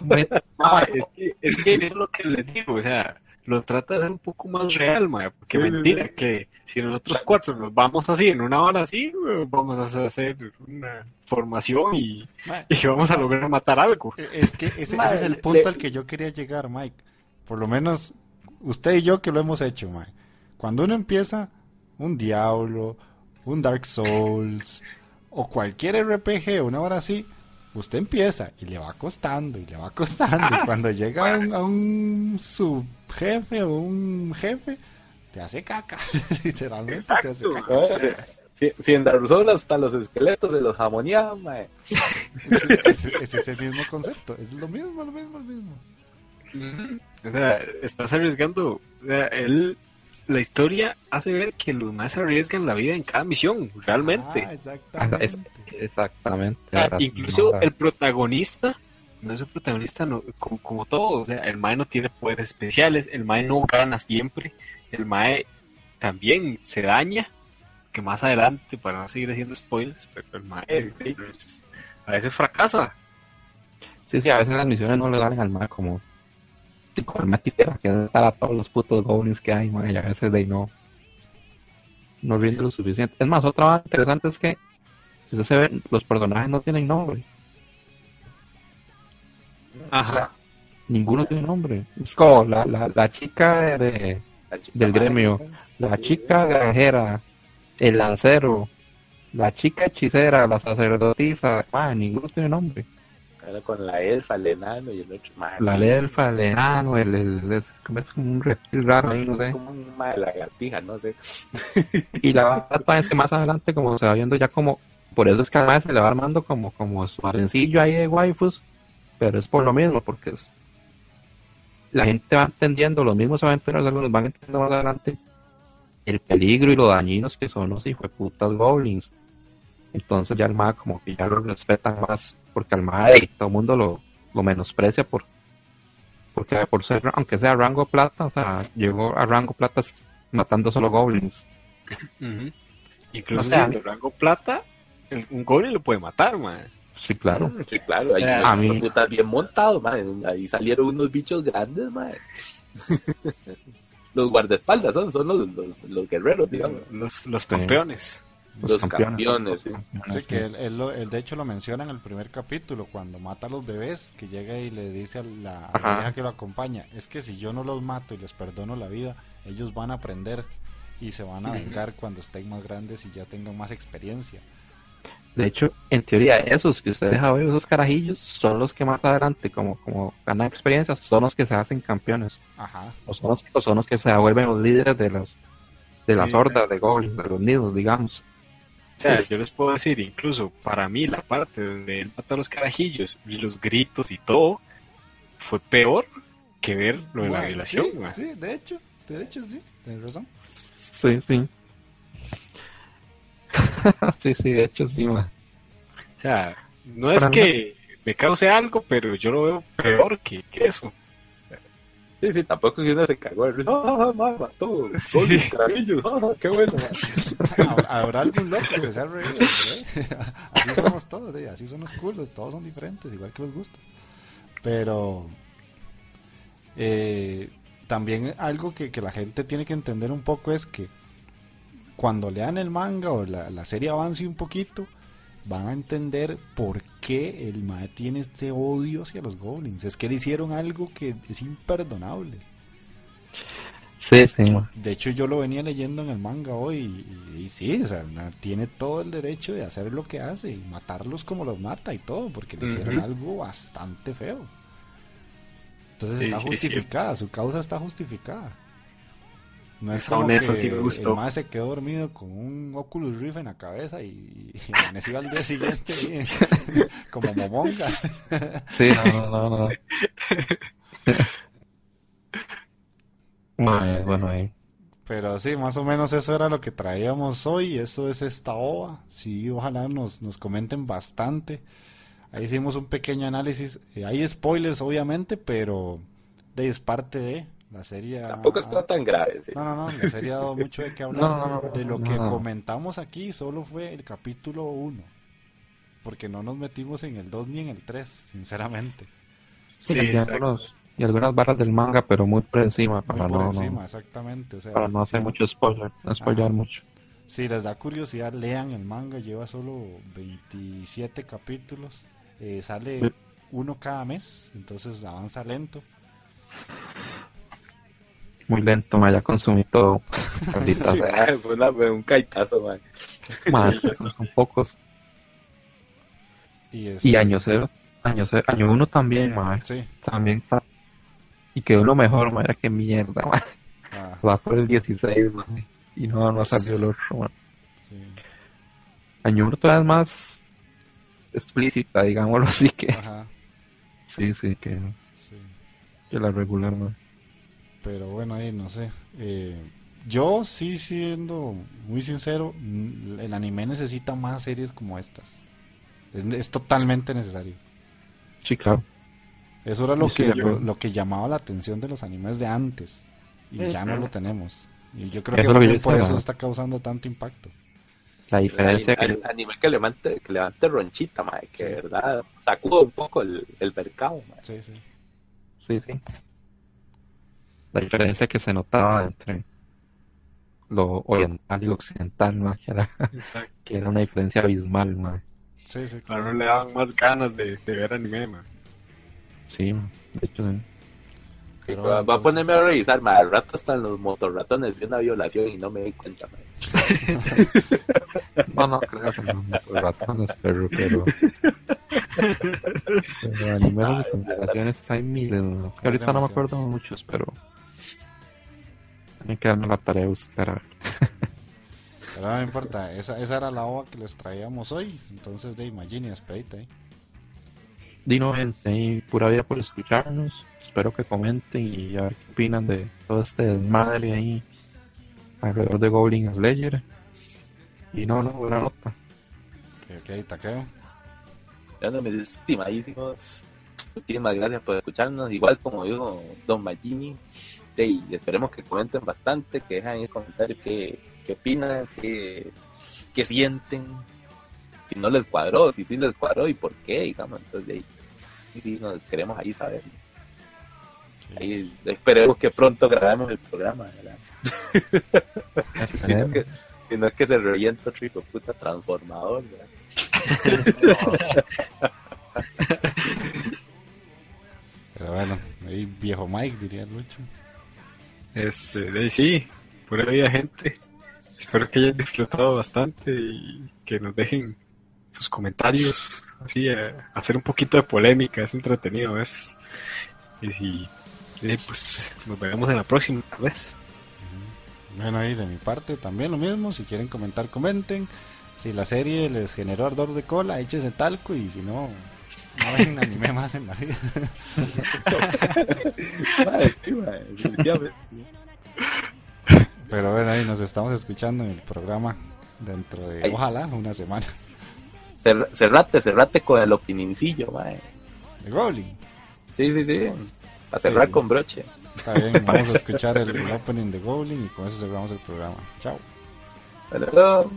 mae. Ma, es, que, es que es lo que les digo, o sea, lo trata de ser un poco más real, ma, porque Sí, sí, mentira que si nosotros cuatro nos vamos así, en una hora así, vamos a hacer una formación y, y vamos a lograr matar algo. e- es que ese, ese es el le- punto al que yo quería llegar, Mike. Por lo menos usted y yo que lo hemos hecho, Mike. Cuando uno empieza un Diablo, un Dark Souls o cualquier RPG, una hora así, usted empieza y le va costando y le va costando. Y cuando llega a un, a un subjefe o un jefe, te hace caca. Literalmente te hace caca. Si, si en Dark Souls hasta los esqueletos se los jamoneaban, mae. Ese, ese es el mismo concepto. Es lo mismo, lo mismo, lo mismo. O sea, estás arriesgando, o sea, él, la historia hace ver que los más arriesgan la vida en cada misión, realmente. Ah, Ah, exactamente. es- exactamente. ¿verdad? incluso No, el protagonista no es un protagonista no, como, como todo, o sea, el Mae no tiene poderes especiales, el Mae no gana siempre, el Mae también se daña, que más adelante, para no seguir haciendo spoilers, pero el Mae a veces fracasa. Sí, sí, a veces las misiones no le salen al mar como, el más quisiera, que a todos los putos goblins que hay, man, y a veces de ahí no, no rinde lo suficiente. Es más, otra cosa interesante es que, si se ve, los personajes no tienen nombre. Ajá. Ninguno tiene nombre. Es como la, la, la chica de, La chica del gremio, la chica granjera, el lancero, la chica hechicera, la sacerdotisa, man, ninguno tiene nombre. Era con la elfa, el enano y el otro, mae. La elfa, el enano, el, el, como es como un reptil raro ahí, no sé. Como un lagartija, no sé. Y la verdad es que más adelante, como se va viendo ya como, por eso es que además se le va armando como, como su arencillo ahí de waifus, pero es por lo mismo, porque es, la gente va entendiendo, los mismos aventureros algunos van entendiendo más adelante el peligro y lo dañinos que son los hijos de putas goblins. Entonces ya el MAD como que ya lo respetan más, porque al MAD todo el mundo lo, lo menosprecia por porque por ser, aunque sea rango plata, o sea, llegó a rango plata matando solo goblins. Incluso O sea, en el rango plata, el- un goblin lo puede matar, man. Sí, claro. Sí, claro, ahí O sea, unos a mí- putas bien montados, mae. Ahí salieron unos bichos grandes, mae. los guardaespaldas son, son los, los, los guerreros, digamos. Los, los campeones. Los campeones, sí. Sí, que él, él lo- él de hecho lo menciona en el primer capítulo, cuando mata a los bebés, que llega y le dice a la, a la Ajá. vieja que lo acompaña, es que si yo no los mato y les perdono la vida, ellos van a aprender y se van a vengar cuando estén más grandes y ya tengan más experiencia. De hecho, en teoría, esos que usted deja ver, esos carajillos, son los que más adelante, como, como ganan experiencias, son los que se hacen campeones. Ajá. O son los, o son los que se vuelven los líderes de los de Sí, las hordas de goblins, de los nidos, digamos. O sea, Sí. yo les puedo decir, incluso para mí, la parte donde él mata a los carajillos y los gritos y todo, fue peor que ver lo de la violación, sí, sí, de hecho, de hecho sí, tienes razón. Sí, sí. sí, sí, de hecho sí, man. O sea, no es Para que me cause algo, pero yo lo veo peor que, que eso. Sí, sí, tampoco que uno se cagó. de risa. ¡Ah, mae, mató! Son Sí. los carajillos. ¡Ah, qué bueno! Habrá- algún loco que sea reír, ¿eh? Así somos todos, ¿eh? así son los culos, todos son diferentes, igual que los gustos. Pero eh, también algo que, que la gente tiene que entender un poco es que cuando lean el manga o la, la serie avance un poquito, van a entender por qué el Mae tiene este odio hacia los goblins. Es que le hicieron algo que es imperdonable. Sí, sí. De hecho, yo lo venía leyendo en el manga hoy y, y sí, o sea, na- tiene todo el derecho de hacer lo que hace y matarlos como los mata y todo, porque le hicieron algo bastante feo. Entonces Sí, está sí, justificada, su causa está justificada. No es como que sí me gustó. el mae se quedó dormido con un Oculus Rift en la cabeza y, y amaneció al día siguiente y- como momonga. Sí, no, no, no. no. Bueno, ahí. Pero sí, más o menos eso era lo que traíamos hoy. Eso es esta ova. Sí, ojalá nos, nos comenten bastante. Ahí hicimos un pequeño análisis. Eh, hay spoilers, obviamente, pero de, es parte de la serie. ha- Tampoco está tan grave. sí. No, no, no, la serie ha dado mucho de qué hablar. No, no, no, de lo no, que no. comentamos aquí solo fue el capítulo 1. Porque no nos metimos en el 2 ni en el 3, sinceramente. Sí, Sí, algunos- y algunas barras del manga, pero muy por encima, Muy para por no, encima, no, exactamente. O sea, para no hacer sí. mucho spoiler, no spoilear Ajá. mucho. Si les da curiosidad, lean el manga, lleva solo 27 capítulos, eh, sale uno cada mes, entonces avanza lento. Muy lento, ma, ya consumí todo. Maldita Sí, sea. fue una- fue un caitazo, man. Que son, son pocos. Y, Y año cero, año cero, año uno también, ma, Sí, también está. Y quedó lo mejor, ma, era que mierda, ah, Va por el 16, ma, y no, no salió el otro, sí, Año uno todavía es más explícita, digámoslo así que. ajá, Sí, sí, que, sí. que la regular. Pero bueno, ahí no sé. Eh, yo sí, siendo muy sincero, el anime necesita más series como estas. Es, es totalmente necesario. Sí, claro. Eso era lo Sí, que lo, que llamaba la atención de los animes de antes y ya no lo tenemos. Y yo creo Eso que, que yo también por eso ¿no? está causando tanto impacto. La diferencia que. Anime, anime que levante, que levante ronchita, mae, que de verdad sacuda un poco el, el mercado. Sí, sí. Sí, sí. La diferencia que se notaba entre lo oriental y lo occidental, ma, que era, Exacto. que era una diferencia abismal, ma. Sí, sí, Claro, no le daban más ganas de, de ver anime, man. Sí, ma. de hecho, sí. Va, va a ponerme a revisar, mae. Al rato hasta en los motorratones vi una violación y no me di cuenta, mae. No, no, creo que no, no, por ratones, pero, pero, animes de conversaciones hay miles, ma. Ahorita no me acuerdo de muchos, pero hay que darme la tarea de buscar a ver. Pero no importa, esa, esa era la ova que les traíamos hoy. Entonces, de Imagine y despedite ahí. Dino gente, ahí pura vida por escucharnos. Espero que comenten y a ver qué opinan de todo este desmadre ahí alrededor de Goblin Slayer. Y no, no, buena nota. Ok, ok, taqueo. Bueno, mis estimadísimos, muchísimas gracias por escucharnos. Igual como digo Don Magini, y esperemos que comenten bastante, que dejen en el comentario qué, qué opinan, qué, qué sienten, si no les cuadró, si sí les cuadró y por qué, digamos. Entonces, sí, sí, nos queremos ahí saber. Ahí esperemos que pronto grabemos el programa, ¿verdad? Si no, que, si no es que se revienta otro hijo puta transformador, ¿verdad? Bueno, ahí viejo Mike diría Lucho. Este, de ahí sí, pura vida, gente. Espero que hayan disfrutado bastante y que nos dejen sus comentarios, así, eh, hacer un poquito de polémica, es entretenido a veces. Y, y, eh, pues nos veremos en la próxima, vez. Bueno, ahí de mi parte también lo mismo. Si quieren comentar, comenten. Si la serie les generó ardor de cola, échense talco. Y si no, no ven anime más en la vida. Madre, sí, definitivamente. Pero bueno, ahí nos estamos escuchando en el programa dentro de, Ahí. ojalá, una semana. Cer- Cerrate, cerrate con el opinincillo, mae. De Goblin. Sí, sí, sí. Para cerrar sí. con broche. Está bien, vamos a escuchar el, el opening de Goblin y con eso cerramos el programa. Chao. Pero,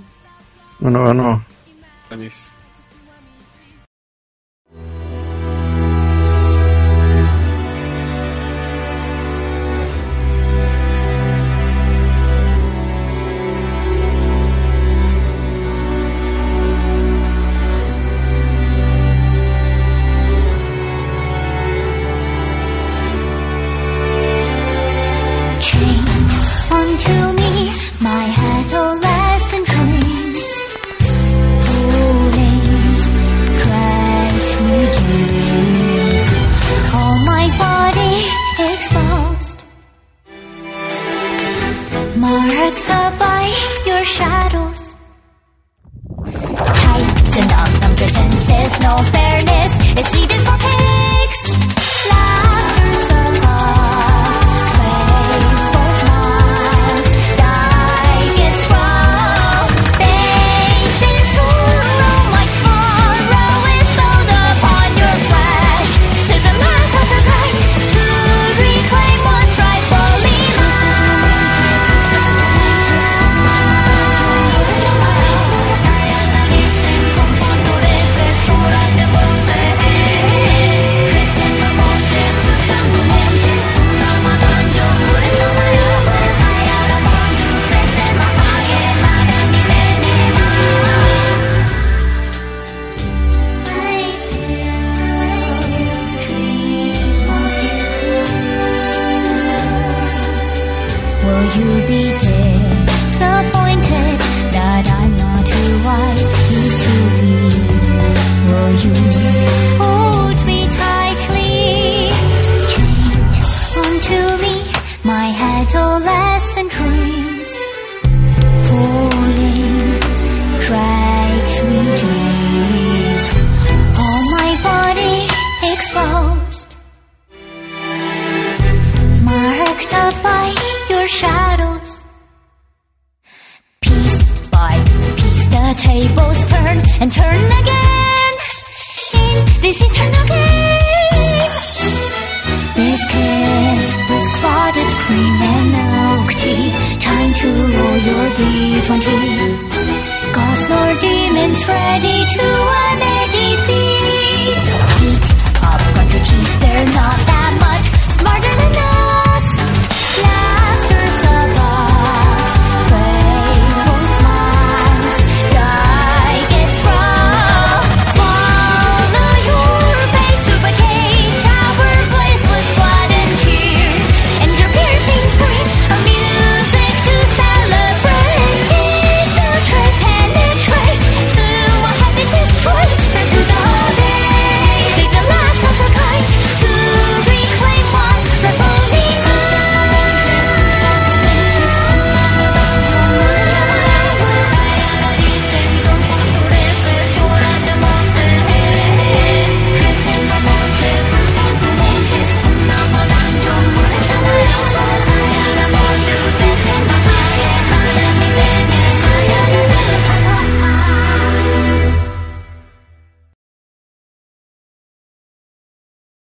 No, no, no. Anis.